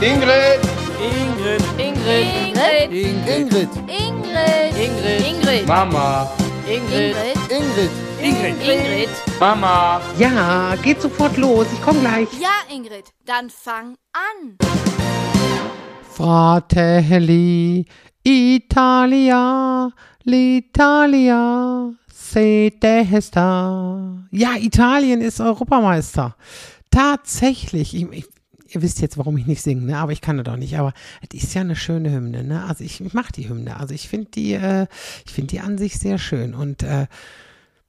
Ingrid! Ingrid. Ingrid. Ingrid. Ingrid. Ingrid. Ingrid. Mama! Ingrid. Ingrid. Ingrid. Ingrid. Mama! Ja, geht sofort los. Ich komm gleich. Ja, Ingrid, dann fang an. Fratelli, Italia, l'Italia, sete sta. Ja, Italien ist Europameister. Tatsächlich. Ich, ich, ihr wisst jetzt, warum ich nicht singe, ne? aber ich kann das doch nicht. Aber es ist ja eine schöne Hymne. Ne? Also ich, ich mache die Hymne. Also ich finde die, äh, ich finde die an sich sehr schön. Und äh,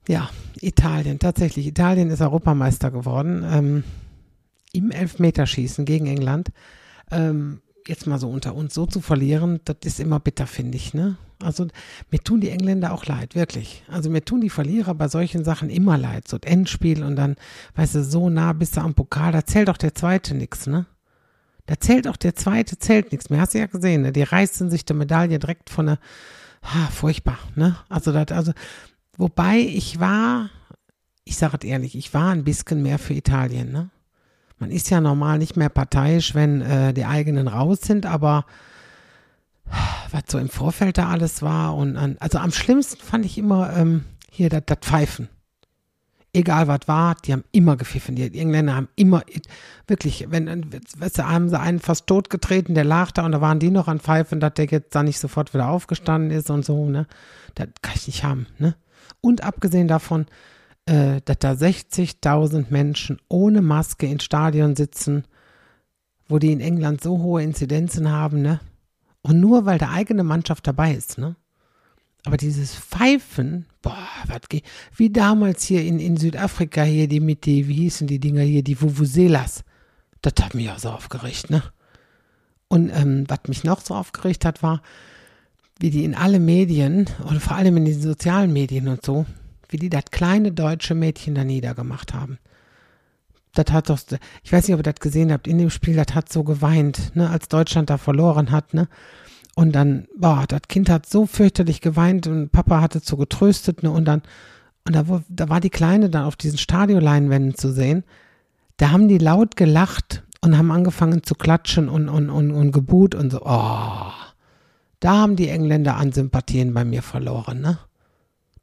ja, Italien, tatsächlich. Italien ist Europameister geworden ähm, im Elfmeterschießen gegen England. Ähm, jetzt mal so unter uns so zu verlieren, das ist immer bitter, finde ich. Ne? Also mir tun die Engländer auch leid, wirklich. Also mir tun die Verlierer bei solchen Sachen immer leid. So ein Endspiel und dann, weißt du, so nah bist du am Pokal, da zählt doch der Zweite nix, ne? Da zählt auch der Zweite, zählt nichts mehr. Hast du ja gesehen, ne? Die reißen sich die Medaille direkt von der, ha, furchtbar, ne? Also, das, also, wobei ich war, ich sage es ehrlich, ich war ein bisschen mehr für Italien, ne? Man ist ja normal nicht mehr parteiisch, wenn äh, die eigenen raus sind, aber was so im Vorfeld da alles war und an, also am schlimmsten fand ich immer ähm, hier das Pfeifen. Egal was war, die haben immer gepfiffen. Die, Engländer haben immer, wirklich, wenn, weißt du, haben sie einen fast totgetreten, der lag da und da waren die noch an Pfeifen, dass der jetzt da nicht sofort wieder aufgestanden ist und so, ne? Das kann ich nicht haben, ne? Und abgesehen davon, äh, dass da 60.000 Menschen ohne Maske ins Stadion sitzen, wo die in England so hohe Inzidenzen haben, ne? Und nur weil der eigene Mannschaft dabei ist, ne? Aber dieses Pfeifen, boah, was geht, wie damals hier in, in Südafrika hier, die mit die, wie hießen die Dinger hier, die Vuvuzelas. Das hat mich auch so aufgeregt, ne? Und ähm, was mich noch so aufgeregt hat, war, wie die in alle Medien, oder vor allem in den sozialen Medien und so, wie die das kleine deutsche Mädchen da niedergemacht haben. Das hat doch, ich weiß nicht, ob ihr das gesehen habt, in dem Spiel, das hat so geweint, ne, als Deutschland da verloren hat, ne. Und dann, boah, das Kind hat so fürchterlich geweint und Papa hatte so getröstet, ne, und dann, und da, da war die Kleine dann auf diesen Stadioleinwänden zu sehen. Da haben die laut gelacht und haben angefangen zu klatschen und, und, und, und gebuht und so, oh. Da haben die Engländer an Sympathien bei mir verloren, ne.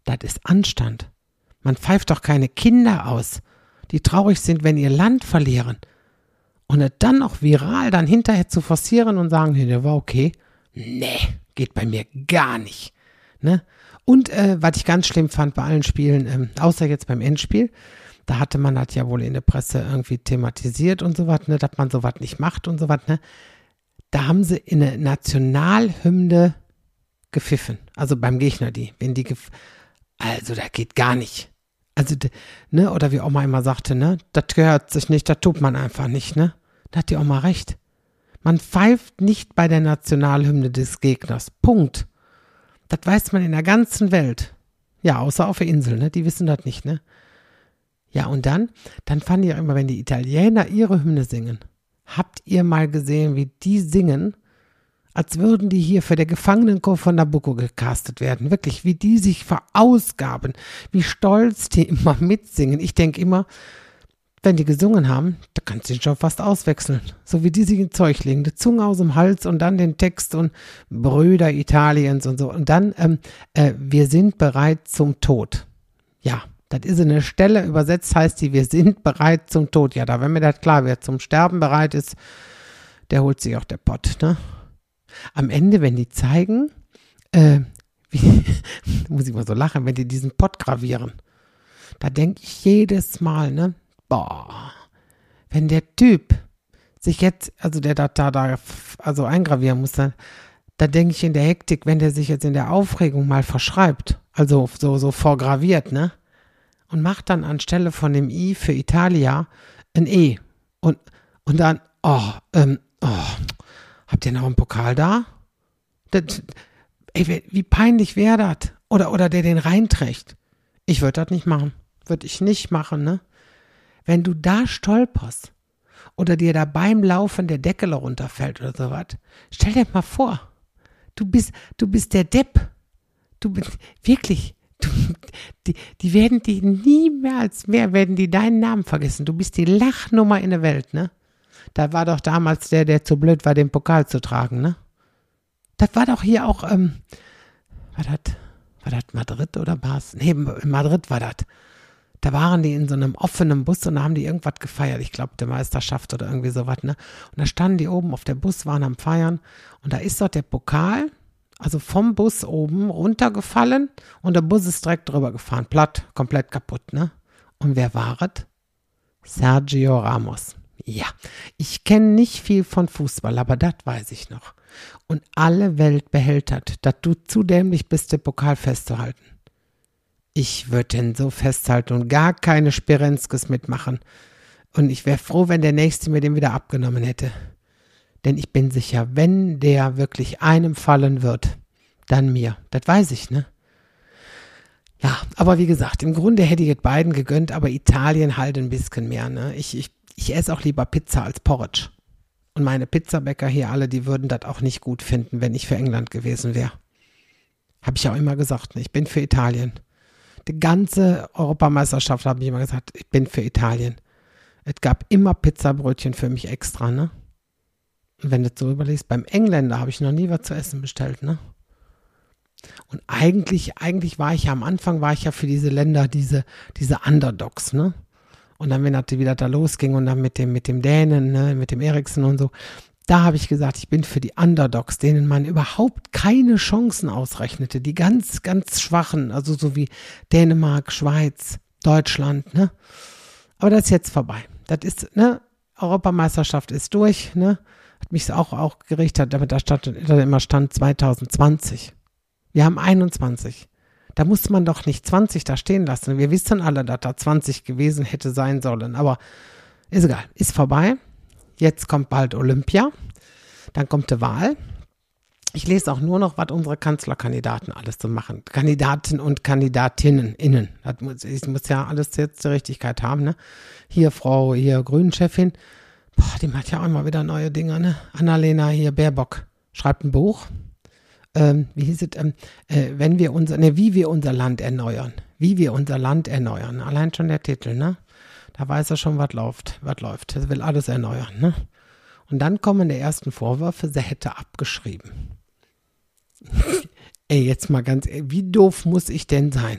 Das ist Anstand. Man pfeift doch keine Kinder aus, die traurig sind, wenn ihr Land verlieren. Und dann noch viral dann hinterher zu forcieren und sagen, hey, war okay. Nee, geht bei mir gar nicht. Ne? Und äh, was ich ganz schlimm fand bei allen Spielen, ähm, außer jetzt beim Endspiel, da hatte man das ja wohl in der Presse irgendwie thematisiert und so was, ne, dass man sowas nicht macht und so was, ne. Da haben sie in der Nationalhymne gepfiffen. Also beim Gegner die, wenn die also da geht gar nicht. Also, ne, oder wie Oma immer sagte, ne, das gehört sich nicht, das tut man einfach nicht, ne. Da hat die Oma recht. Man pfeift nicht bei der Nationalhymne des Gegners. Punkt. Das weiß man in der ganzen Welt. Ja, außer auf der Insel, ne, die wissen das nicht, ne. Ja, und dann, dann fand ich auch immer, wenn die Italiener ihre Hymne singen, habt ihr mal gesehen, wie die singen? Als würden die hier für der Gefangenenchor von Nabucco gecastet werden. Wirklich, wie die sich verausgaben, wie stolz die immer mitsingen. Ich denke immer, wenn die gesungen haben, da kannst du den schon fast auswechseln. So wie die sich in Zeug legen, die Zunge aus dem Hals und dann den Text und Brüder Italiens und so. Und dann, ähm, äh, wir sind bereit zum Tod. Ja, das ist eine Stelle, übersetzt heißt die, wir sind bereit zum Tod. Ja, da, wenn mir das klar wird, zum Sterben bereit ist, der holt sich auch der Pott, ne? Am Ende, wenn die zeigen, äh, wie, muss ich mal so lachen, wenn die diesen Pott gravieren, da denke ich jedes Mal, ne, boah, wenn der Typ sich jetzt, also der da, da, da also eingravieren muss, dann, da denke ich in der Hektik, wenn der sich jetzt in der Aufregung mal verschreibt, also so, so vorgraviert, ne, und macht dann anstelle von dem I für Italia ein E und, und dann, oh, ähm, oh, habt ihr noch einen Pokal da? Das, ey, wie peinlich wäre das? Oder, oder der den reinträgt. Ich würde das nicht machen. Würde ich nicht machen, ne? Wenn du da stolperst oder dir da beim Laufen der Deckel runterfällt oder sowas, stell dir mal vor, du bist, du bist der Depp. Du bist, wirklich, du, die, die werden die niemals mehr, werden die deinen Namen vergessen. Du bist die Lachnummer in der Welt, ne? Da war doch damals der, der zu blöd war, den Pokal zu tragen, ne? Das war doch hier auch, ähm, war das, war das Madrid oder Bas? Nee, in Madrid war das. Da waren die in so einem offenen Bus und da haben die irgendwas gefeiert. Ich glaube, der Meisterschaft oder irgendwie sowas, ne? Und da standen die oben auf der Bus, waren am Feiern und da ist dort der Pokal, also vom Bus oben runtergefallen und der Bus ist direkt drüber gefahren. Platt, komplett kaputt, ne? Und wer war es? Sergio Ramos. Ja, ich kenne nicht viel von Fußball, aber das weiß ich noch. Und alle Welt behält das, dass du zu dämlich bist, den Pokal festzuhalten. Ich würde den so festhalten und gar keine Spirenskes mitmachen. Und ich wäre froh, wenn der Nächste mir den wieder abgenommen hätte. Denn ich bin sicher, wenn der wirklich einem fallen wird, dann mir. Das weiß ich, ne? Ja, aber wie gesagt, im Grunde hätte ich es beiden gegönnt, aber Italien halt ein bisschen mehr, ne? Ich, ich, ich esse auch lieber Pizza als Porridge. Und meine Pizzabäcker hier alle, die würden das auch nicht gut finden, wenn ich für England gewesen wäre. Habe ich auch immer gesagt, ne? ich bin für Italien. Die ganze Europameisterschaft habe ich immer gesagt, ich bin für Italien. Es gab immer Pizzabrötchen für mich extra, ne? Und wenn du so überlegst, beim Engländer habe ich noch nie was zu essen bestellt, ne? Und eigentlich, eigentlich war ich ja am Anfang, war ich ja für diese Länder, diese, diese Underdogs, ne? Und dann, wenn das wieder da losging und dann mit dem, mit dem Dänen, ne, mit dem Eriksen und so, da habe ich gesagt, ich bin für die Underdogs, denen man überhaupt keine Chancen ausrechnete, die ganz, ganz schwachen, also so wie Dänemark, Schweiz, Deutschland, ne? Aber das ist jetzt vorbei. Das ist, ne? Europameisterschaft ist durch, ne? Hat mich auch, auch gerichtet, aber da stand da immer Stand 2020. Wir haben 21. Da muss man doch nicht 20 da stehen lassen. Wir wissen alle, dass da 20 gewesen hätte sein sollen. Aber ist egal, ist vorbei. Jetzt kommt bald Olympia. Dann kommt die Wahl. Ich lese auch nur noch, was unsere Kanzlerkandidaten alles so machen. Kandidaten und Kandidatinnen innen. Das muss, ich muss ja alles jetzt die Richtigkeit haben, ne? Hier Frau, hier Grünen-Chefin. Boah, die macht ja auch immer wieder neue Dinge, ne? Annalena hier, Baerbock, schreibt ein Buch ähm, wie hieß es, ähm, äh, wenn wir unser, ne, wie wir unser Land erneuern. Wie wir unser Land erneuern. Allein schon der Titel, ne? Da weiß er schon, was läuft, was läuft. Er will alles erneuern, ne? Und dann kommen die ersten Vorwürfe, sie hätte abgeschrieben. ey, jetzt mal ganz, wie doof muss ich denn sein?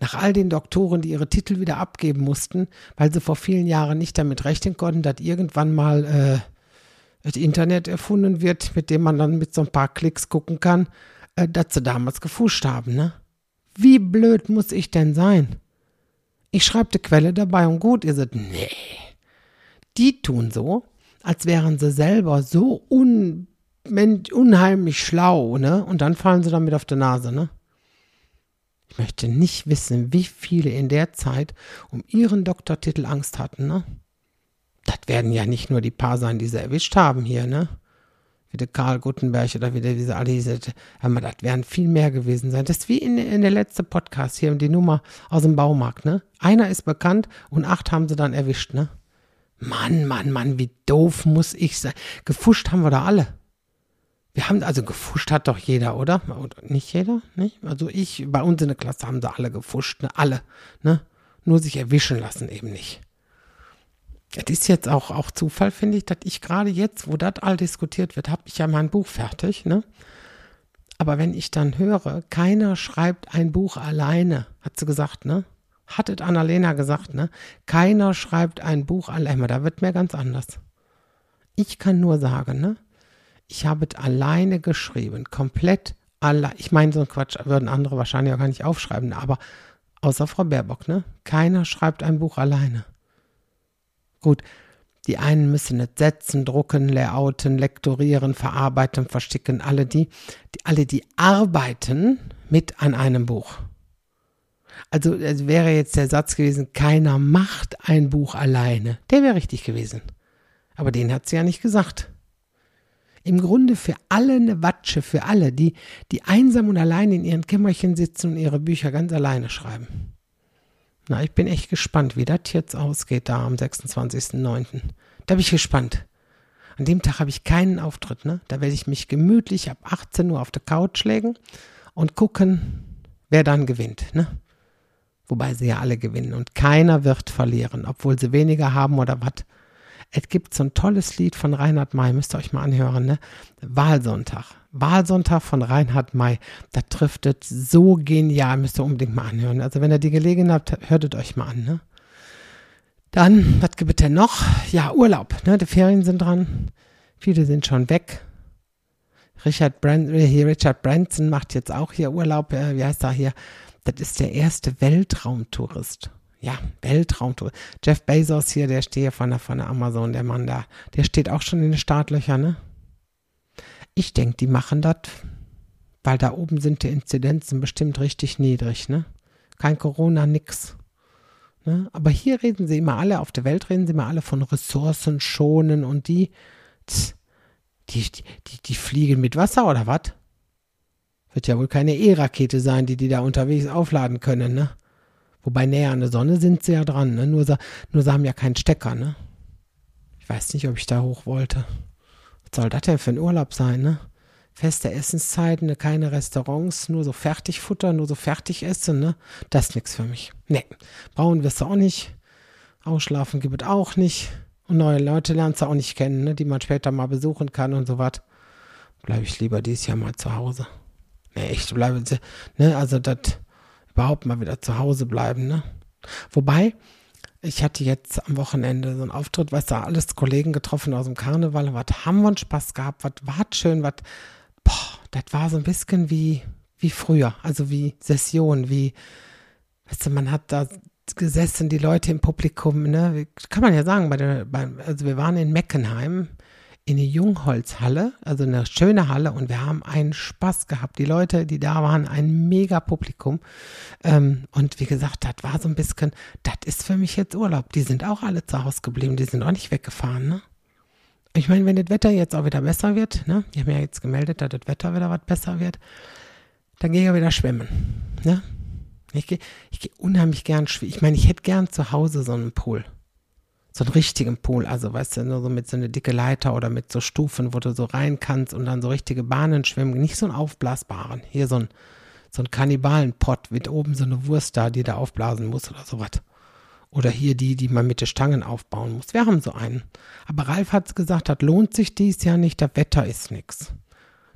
Nach all den Doktoren, die ihre Titel wieder abgeben mussten, weil sie vor vielen Jahren nicht damit rechnen konnten, dass irgendwann mal äh, das Internet erfunden wird, mit dem man dann mit so ein paar Klicks gucken kann, äh, dass sie damals gefuscht haben, ne? Wie blöd muss ich denn sein? Ich schreibe die Quelle dabei und gut, ihr seid, nee. Die tun so, als wären sie selber so un, unheimlich schlau, ne? Und dann fallen sie damit auf die Nase, ne? Ich möchte nicht wissen, wie viele in der Zeit um ihren Doktortitel Angst hatten, ne? Das werden ja nicht nur die paar sein, die sie erwischt haben hier, ne? Wie der Karl Guttenberg oder wie der, wie sie alle diese, aber das werden viel mehr gewesen sein. Das ist wie in, in der letzte Podcast hier, die Nummer aus dem Baumarkt, ne? Einer ist bekannt und acht haben sie dann erwischt, ne? Mann, Mann, Mann, wie doof muss ich sein. Gefuscht haben wir da alle. Wir haben, also gefuscht hat doch jeder, oder? nicht jeder, nicht? Also ich, bei uns in der Klasse haben sie alle gefuscht, ne? Alle, ne? Nur sich erwischen lassen eben nicht. Das ist jetzt auch, auch Zufall, finde ich, dass ich gerade jetzt, wo das all diskutiert wird, habe ich ja mein Buch fertig, ne? Aber wenn ich dann höre, keiner schreibt ein Buch alleine, hat sie gesagt, ne? Hattet Annalena gesagt, ne? Keiner schreibt ein Buch alleine, da wird mir ganz anders. Ich kann nur sagen, ne? Ich habe es alleine geschrieben, komplett allein. Ich meine, so ein Quatsch würden andere wahrscheinlich auch gar nicht aufschreiben, aber außer Frau Baerbock, ne? Keiner schreibt ein Buch alleine. Gut, die einen müssen es setzen, drucken, layouten, lektorieren, verarbeiten, versticken. Alle die, die, alle die arbeiten mit an einem Buch. Also es wäre jetzt der Satz gewesen, keiner macht ein Buch alleine. Der wäre richtig gewesen. Aber den hat sie ja nicht gesagt. Im Grunde für alle eine Watsche, für alle, die, die einsam und allein in ihren Kämmerchen sitzen und ihre Bücher ganz alleine schreiben. Na, ich bin echt gespannt, wie das jetzt ausgeht da am 26.09. Da bin ich gespannt. An dem Tag habe ich keinen Auftritt, ne? Da werde ich mich gemütlich ab 18 Uhr auf der Couch legen und gucken, wer dann gewinnt, ne? Wobei sie ja alle gewinnen und keiner wird verlieren, obwohl sie weniger haben oder was. Es gibt so ein tolles Lied von Reinhard May, müsst ihr euch mal anhören, ne? Wahlsonntag. Wahlsonntag von Reinhard May. Da trifft es so genial, müsst ihr unbedingt mal anhören. Also wenn ihr die Gelegenheit habt, hört es euch mal an, ne? Dann, was gibt es denn noch? Ja, Urlaub, ne? Die Ferien sind dran. Viele sind schon weg. Richard, Brand, hier Richard Branson macht jetzt auch hier Urlaub. Äh, wie heißt er hier? Das ist der erste Weltraumtourist ja, Weltraumtour. Jeff Bezos hier, der steht von der, von der Amazon, der Mann da, der steht auch schon in den Startlöchern, ne? Ich denke, die machen das, weil da oben sind die Inzidenzen bestimmt richtig niedrig, ne? Kein Corona, nix. Ne? Aber hier reden sie immer alle, auf der Welt reden sie immer alle von Ressourcen schonen und die, die, die, die, die fliegen mit Wasser oder was? Wird ja wohl keine E-Rakete sein, die die da unterwegs aufladen können, ne? Wobei näher an der Sonne sind sie ja dran, ne? Nur, nur sie haben ja keinen Stecker, ne? Ich weiß nicht, ob ich da hoch wollte. Was soll das denn für ein Urlaub sein, ne? Feste Essenszeiten, ne? keine Restaurants, nur so Fertigfutter, nur so Fertigessen, ne? Das ist nichts für mich. Ne, braun wirst du auch nicht. Ausschlafen gibt es auch nicht. Und neue Leute lernst du auch nicht kennen, ne? Die man später mal besuchen kann und so was. Bleibe ich lieber dieses Jahr mal zu Hause. Ne, echt, bleibe, ne? Also das überhaupt mal wieder zu Hause bleiben, ne? Wobei, ich hatte jetzt am Wochenende so einen Auftritt, weißt du, alles Kollegen getroffen aus dem Karneval, was haben wir einen Spaß gehabt, was war schön, was, boah, das war so ein bisschen wie, wie früher, also wie Session, wie, weißt du, man hat da gesessen, die Leute im Publikum, ne, kann man ja sagen, bei der, bei, also wir waren in Meckenheim, in eine Jungholzhalle, also eine schöne Halle und wir haben einen Spaß gehabt. Die Leute, die da waren, ein mega Publikum. Ähm, und wie gesagt, das war so ein bisschen, das ist für mich jetzt Urlaub. Die sind auch alle zu Hause geblieben, die sind auch nicht weggefahren, ne? Ich meine, wenn das Wetter jetzt auch wieder besser wird, ne? Die haben ja jetzt gemeldet, dass das Wetter wieder was besser wird, dann gehe ich ja wieder schwimmen, ne? Ich gehe ich geh unheimlich gern schwimmen. Ich meine, ich hätte gern zu Hause so einen Pool so einen richtigen Pool, also weißt du, nur so mit so einer dicke Leiter oder mit so Stufen, wo du so rein kannst und dann so richtige Bahnen schwimmen, nicht so einen aufblasbaren, hier so ein so ein Kannibalenpott mit oben so eine Wurst da, die da aufblasen muss oder sowas. Oder hier die, die man mit den Stangen aufbauen muss. Wir haben so einen. Aber Ralf hat gesagt, das lohnt sich dies Jahr nicht, das Wetter ist nix.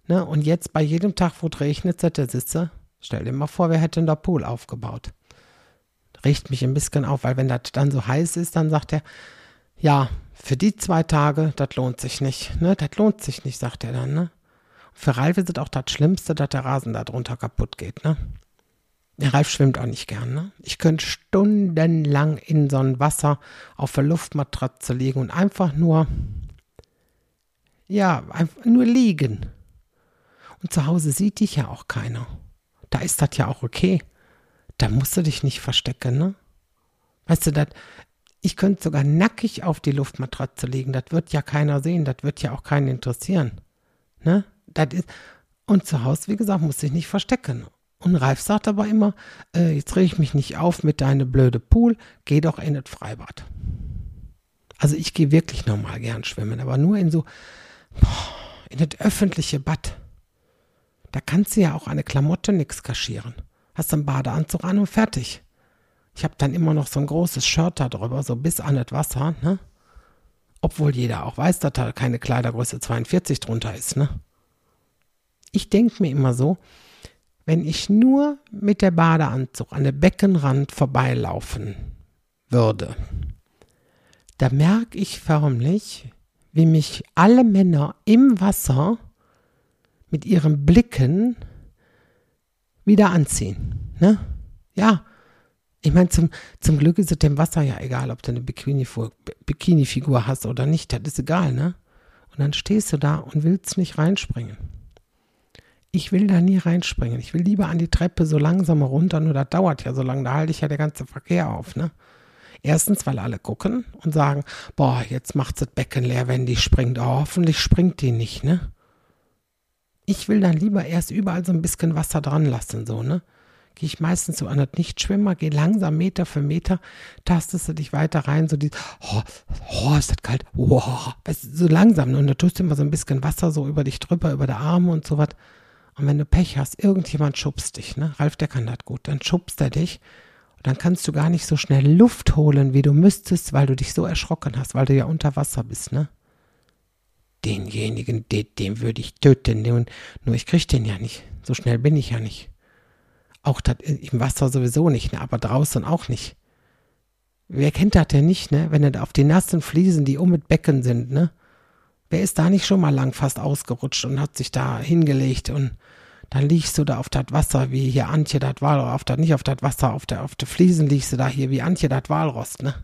Ne? Und jetzt bei jedem Tag, wo es regnet, der sitze, stell dir mal vor, wir hätten da Pool aufgebaut riecht mich ein bisschen auf, weil wenn das dann so heiß ist, dann sagt er, ja, für die zwei Tage, das lohnt sich nicht, ne? Das lohnt sich nicht, sagt er dann, ne? Für Ralf ist es auch das Schlimmste, dass der Rasen da drunter kaputt geht, ne? Der Ralf schwimmt auch nicht gern, ne? Ich könnte stundenlang in so ein Wasser auf der Luftmatratze liegen und einfach nur, ja, einfach nur liegen. Und zu Hause sieht dich ja auch keiner. Da ist das ja auch okay da musst du dich nicht verstecken, ne? Weißt du, dat, ich könnte sogar nackig auf die Luftmatratze legen, das wird ja keiner sehen, das wird ja auch keinen interessieren. Ne? Das ist, und zu Hause, wie gesagt, muss ich nicht verstecken. Und Ralf sagt aber immer, äh, jetzt reg ich mich nicht auf mit deine blöde Pool, geh doch in das Freibad. Also ich gehe wirklich normal gern schwimmen, aber nur in so, in das öffentliche Bad. Da kannst du ja auch eine Klamotte nix kaschieren hast einen Badeanzug an und fertig. Ich habe dann immer noch so ein großes Shirt da drüber, so bis an das Wasser, ne? Obwohl jeder auch weiß, dass da keine Kleidergröße 42 drunter ist, ne? Ich denke mir immer so, wenn ich nur mit der Badeanzug an der Beckenrand vorbeilaufen würde, da merke ich förmlich, wie mich alle Männer im Wasser mit ihren Blicken wieder anziehen. Ne? Ja. Ich meine, zum, zum Glück ist es dem Wasser ja egal, ob du eine Bikini-Figur Bikini hast oder nicht. Das ist egal, ne? Und dann stehst du da und willst nicht reinspringen. Ich will da nie reinspringen. Ich will lieber an die Treppe so langsam runter, nur das dauert ja so lange, da halte ich ja der ganze Verkehr auf, ne? Erstens, weil alle gucken und sagen, boah, jetzt macht das Becken leer, wenn die springt. Oh, hoffentlich springt die nicht, ne? Ich will dann lieber erst überall so ein bisschen Wasser dran lassen, so, ne? Gehe ich meistens so an das Nichtschwimmer, gehe langsam Meter für Meter, tastest du dich weiter rein, so die, oh, oh ist das kalt, wow, so langsam, ne? und da tust du immer so ein bisschen Wasser so über dich drüber, über der Arme und so was. Und wenn du Pech hast, irgendjemand schubst dich, ne? Ralf, der kann das gut, dann schubst er dich Und dann kannst du gar nicht so schnell Luft holen, wie du müsstest, weil du dich so erschrocken hast, weil du ja unter Wasser bist, ne? Denjenigen, den, den würde ich töten, nur, nur ich krieg den ja nicht. So schnell bin ich ja nicht. Auch dat, im Wasser sowieso nicht, ne? aber draußen auch nicht. Wer kennt das denn nicht, ne? Wenn er auf die nassen Fliesen, die um mit Becken sind, ne? Wer ist da nicht schon mal lang fast ausgerutscht und hat sich da hingelegt und dann liegst du da auf das Wasser, wie hier Antje das Walrost, auf das, nicht auf das Wasser, auf der, auf der Fliesen liegst du da hier, wie Antje das Walrost, ne?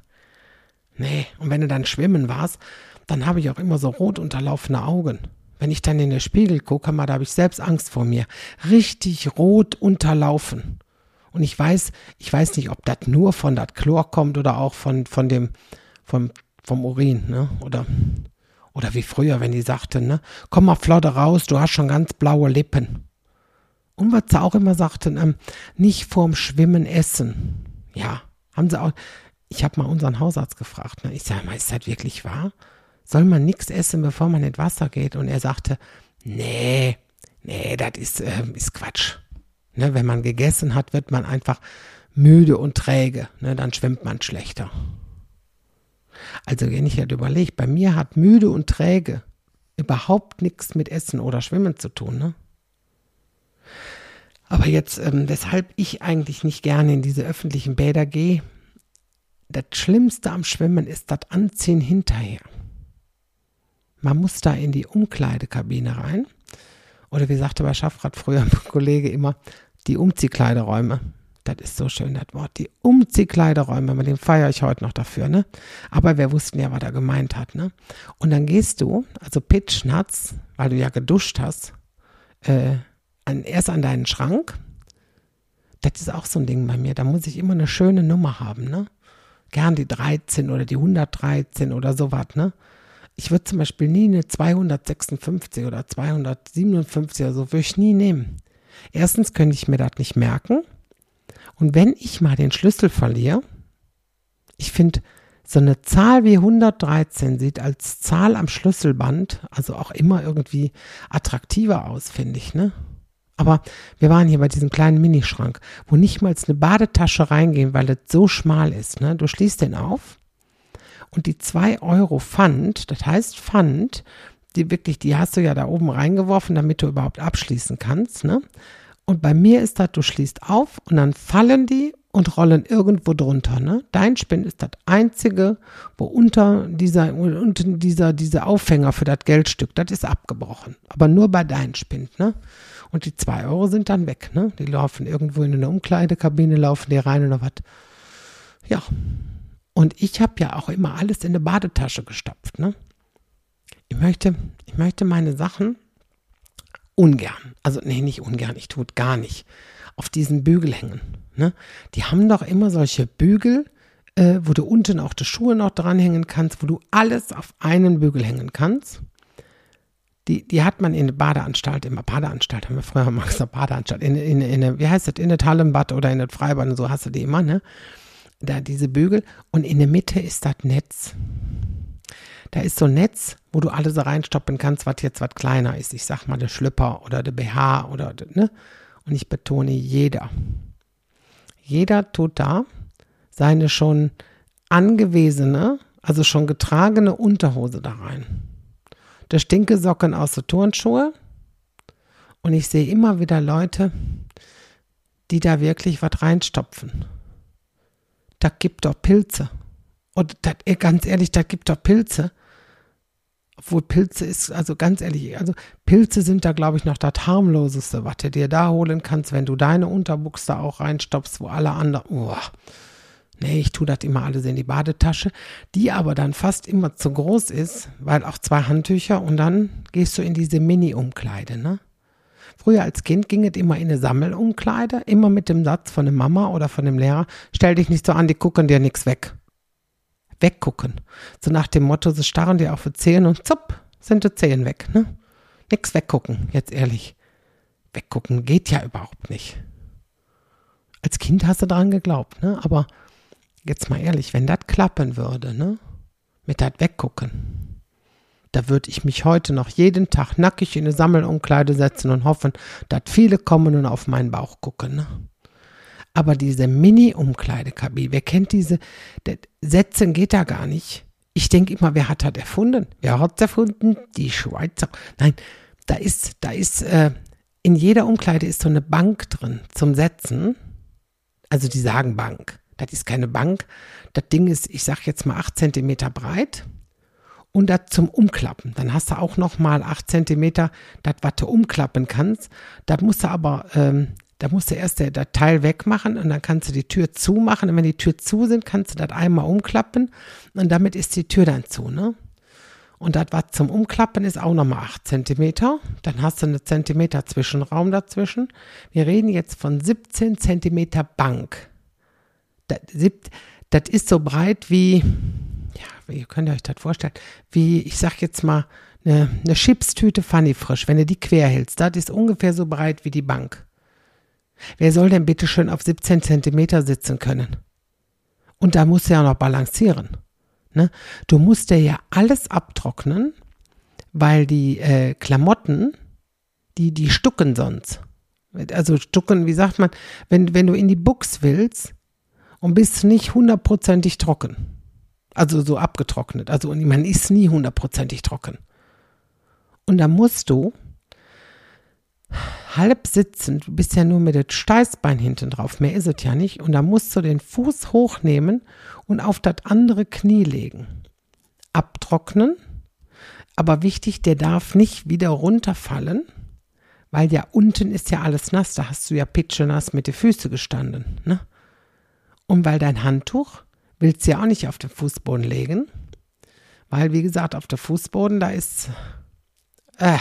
Nee, und wenn du dann schwimmen warst, dann habe ich auch immer so rot unterlaufene Augen. Wenn ich dann in den Spiegel gucke, mal, da habe ich selbst Angst vor mir. Richtig rot unterlaufen. Und ich weiß, ich weiß nicht, ob das nur von das Chlor kommt oder auch von, von dem, vom, vom Urin, ne? Oder, oder wie früher, wenn die sagten, ne? Komm mal flott raus, du hast schon ganz blaue Lippen. Und was sie auch immer sagten, ähm, nicht vorm Schwimmen essen. Ja, haben sie auch. Ich habe mal unseren Hausarzt gefragt, ne? Ich sage mal, ist das wirklich wahr? Soll man nichts essen, bevor man ins Wasser geht? Und er sagte, nee, nee, das ist, äh, ist Quatsch. Ne, wenn man gegessen hat, wird man einfach müde und träge. Ne, dann schwimmt man schlechter. Also wenn ich halt überlege, bei mir hat müde und träge überhaupt nichts mit Essen oder Schwimmen zu tun. Ne? Aber jetzt, ähm, weshalb ich eigentlich nicht gerne in diese öffentlichen Bäder gehe, das Schlimmste am Schwimmen ist das Anziehen hinterher. Man muss da in die Umkleidekabine rein. Oder wie sagte bei Schaffrath früher ein Kollege immer, die Umziehkleideräume. Das ist so schön, das Wort. Die Umziehkleideräume, mit dem feiere ich heute noch dafür, ne? Aber wir wussten ja, was er gemeint hat, ne? Und dann gehst du, also pitschnatz, weil du ja geduscht hast, äh, an, erst an deinen Schrank. Das ist auch so ein Ding bei mir. Da muss ich immer eine schöne Nummer haben, ne? Gern die 13 oder die 113 oder sowas, ne? Ich würde zum Beispiel nie eine 256 oder 257 oder so, würde ich nie nehmen. Erstens könnte ich mir das nicht merken. Und wenn ich mal den Schlüssel verliere, ich finde, so eine Zahl wie 113 sieht als Zahl am Schlüsselband also auch immer irgendwie attraktiver aus, finde ich, ne? Aber wir waren hier bei diesem kleinen Minischrank, wo nicht mal eine Badetasche reingehen, weil es so schmal ist, ne? Du schließt den auf und die 2 Euro Pfand, das heißt Pfand, die wirklich, die hast du ja da oben reingeworfen, damit du überhaupt abschließen kannst. Ne? Und bei mir ist das, du schließt auf und dann fallen die und rollen irgendwo drunter. Ne? Dein Spind ist das einzige, wo unter dieser, unter dieser, dieser Aufhänger für das Geldstück, das ist abgebrochen. Aber nur bei deinem Spind. Ne? Und die zwei Euro sind dann weg. Ne? Die laufen irgendwo in eine Umkleidekabine, laufen die rein oder was. Ja. Und ich habe ja auch immer alles in eine Badetasche gestopft. Ne? ich möchte, ich möchte meine Sachen ungern, also nee, nicht ungern, ich tue gar nicht, auf diesen Bügel hängen. Ne? Die haben doch immer solche Bügel, äh, wo du unten auch die Schuhe noch dranhängen kannst, wo du alles auf einen Bügel hängen kannst. Die, die hat man in der Badeanstalt, immer Badeanstalt, haben wir früher mal gesagt, Badeanstalt, in, in, in, wie heißt das, in der Hallenbad oder in der Freibad und so hast du die immer, ne? Da diese Bügel und in der Mitte ist das Netz. Da ist so ein Netz, wo du alles reinstoppen kannst, was jetzt was kleiner ist. Ich sag mal der Schlüpper oder der BH oder, ne? Und ich betone jeder. Jeder tut da seine schon angewesene, also schon getragene Unterhose da rein. Der Stinkesocken aus der Turnschuhe. Und ich sehe immer wieder Leute, die da wirklich was reinstopfen. Da gibt doch Pilze. Und das, ganz ehrlich, da gibt doch Pilze obwohl Pilze ist, also ganz ehrlich, also Pilze sind da, glaube ich, noch das harmloseste, was du dir da holen kannst, wenn du deine Unterbuchs da auch reinstopfst, wo alle anderen, oh, nee, ich tue das immer alles in die Badetasche, die aber dann fast immer zu groß ist, weil auch zwei Handtücher und dann gehst du in diese Mini-Umkleide, ne? Früher als Kind ging es immer in eine Sammelumkleide, immer mit dem Satz von der Mama oder von dem Lehrer, stell dich nicht so an, die gucken dir nichts weg weggucken. So nach dem Motto, sie starren dir auf die Zehen und zupp, sind die Zehen weg. Ne? Nix weggucken, jetzt ehrlich. Weggucken geht ja überhaupt nicht. Als Kind hast du daran geglaubt, ne? aber jetzt mal ehrlich, wenn das klappen würde, ne? mit das Weggucken, da würde ich mich heute noch jeden Tag nackig in eine Sammelumkleide setzen und hoffen, dass viele kommen und auf meinen Bauch gucken. Ne? Aber diese Mini-Umkleidekabine, wer kennt diese? Setzen geht da gar nicht. Ich denke immer, wer hat das erfunden? Wer hat es erfunden? Die Schweizer. Nein, da ist, da ist, äh, in jeder Umkleide ist so eine Bank drin zum Setzen. Also die sagen Bank. Das ist keine Bank. Das Ding ist, ich sag jetzt mal acht Zentimeter breit und das zum Umklappen. Dann hast du auch noch mal acht Zentimeter, das was du umklappen kannst. Da musst du aber, ähm, da musst du erst der Teil wegmachen und dann kannst du die Tür zumachen. Und wenn die Tür zu sind, kannst du das einmal umklappen und damit ist die Tür dann zu, ne? Und das, was zum Umklappen ist, auch nochmal 8 cm. Dann hast du eine Zentimeter Zwischenraum dazwischen. Wir reden jetzt von 17 cm Bank. Das, das ist so breit wie, ihr könnt euch das vorstellen, wie, ich sag jetzt mal, eine, eine Chipstüte Funny Frisch, wenn du die quer hältst, das ist ungefähr so breit wie die Bank. Wer soll denn bitte schön auf 17 Zentimeter sitzen können? Und da muss er ja noch balancieren. Ne? Du musst dir ja alles abtrocknen, weil die äh, Klamotten, die, die stucken sonst. Also stucken, wie sagt man, wenn, wenn du in die Buchs willst und bist nicht hundertprozentig trocken. Also so abgetrocknet. Also man ist nie hundertprozentig trocken. Und da musst du halb sitzend, du bist ja nur mit dem Steißbein hinten drauf, mehr ist es ja nicht, und da musst du den Fuß hochnehmen und auf das andere Knie legen. Abtrocknen, aber wichtig, der darf nicht wieder runterfallen, weil ja unten ist ja alles nass, da hast du ja pitschenass mit den Füßen gestanden. Ne? Und weil dein Handtuch willst du ja auch nicht auf den Fußboden legen, weil wie gesagt, auf dem Fußboden, da ist, äh,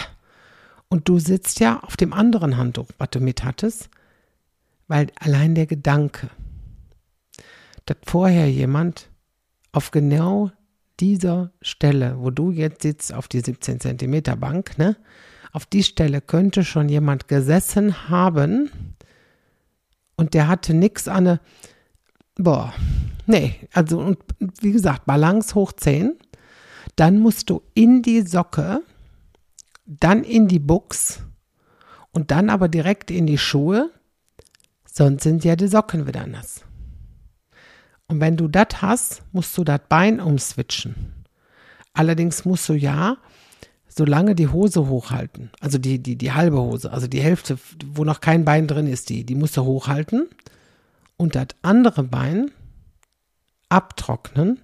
und du sitzt ja auf dem anderen Handtuch, was du mit hattest, weil allein der Gedanke, dass vorher jemand auf genau dieser Stelle, wo du jetzt sitzt, auf die 17 Zentimeter Bank, ne, auf die Stelle könnte schon jemand gesessen haben und der hatte nichts an eine, boah, nee, also und wie gesagt, Balance hoch 10, dann musst du in die Socke dann in die Buchs und dann aber direkt in die Schuhe, sonst sind ja die Socken wieder nass. Und wenn du das hast, musst du das Bein umswitchen. Allerdings musst du ja solange die Hose hochhalten, also die, die, die halbe Hose, also die Hälfte, wo noch kein Bein drin ist, die, die musst du hochhalten und das andere Bein abtrocknen,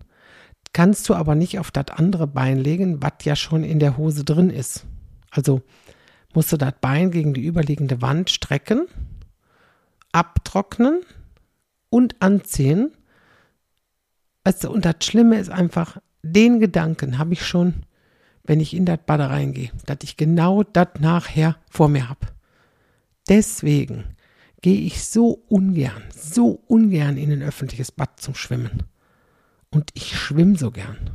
kannst du aber nicht auf das andere Bein legen, was ja schon in der Hose drin ist. Also musst du das Bein gegen die überliegende Wand strecken, abtrocknen und anziehen. Du, und das Schlimme ist einfach, den Gedanken habe ich schon, wenn ich in das Bad reingehe, dass ich genau das nachher vor mir habe. Deswegen gehe ich so ungern, so ungern in ein öffentliches Bad zum Schwimmen. Und ich schwimme so gern.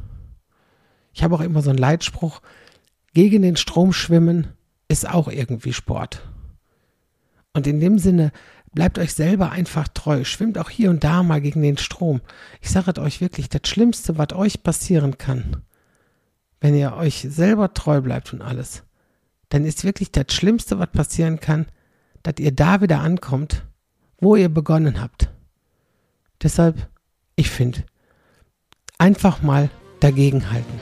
Ich habe auch immer so einen Leitspruch, gegen den Strom schwimmen ist auch irgendwie Sport. Und in dem Sinne, bleibt euch selber einfach treu. Schwimmt auch hier und da mal gegen den Strom. Ich sage euch wirklich, das Schlimmste, was euch passieren kann, wenn ihr euch selber treu bleibt und alles, dann ist wirklich das Schlimmste, was passieren kann, dass ihr da wieder ankommt, wo ihr begonnen habt. Deshalb, ich finde, einfach mal dagegenhalten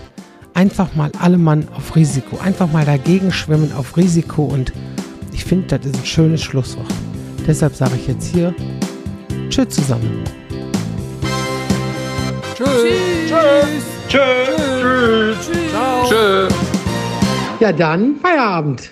einfach mal alle Mann auf Risiko. Einfach mal dagegen schwimmen auf Risiko und ich finde, das ist ein schönes Schlusswort. Deshalb sage ich jetzt hier Tschüss zusammen. Tschüss. Tschüss. Tschüss. Tschüss. Tschüss. Ja, dann Feierabend.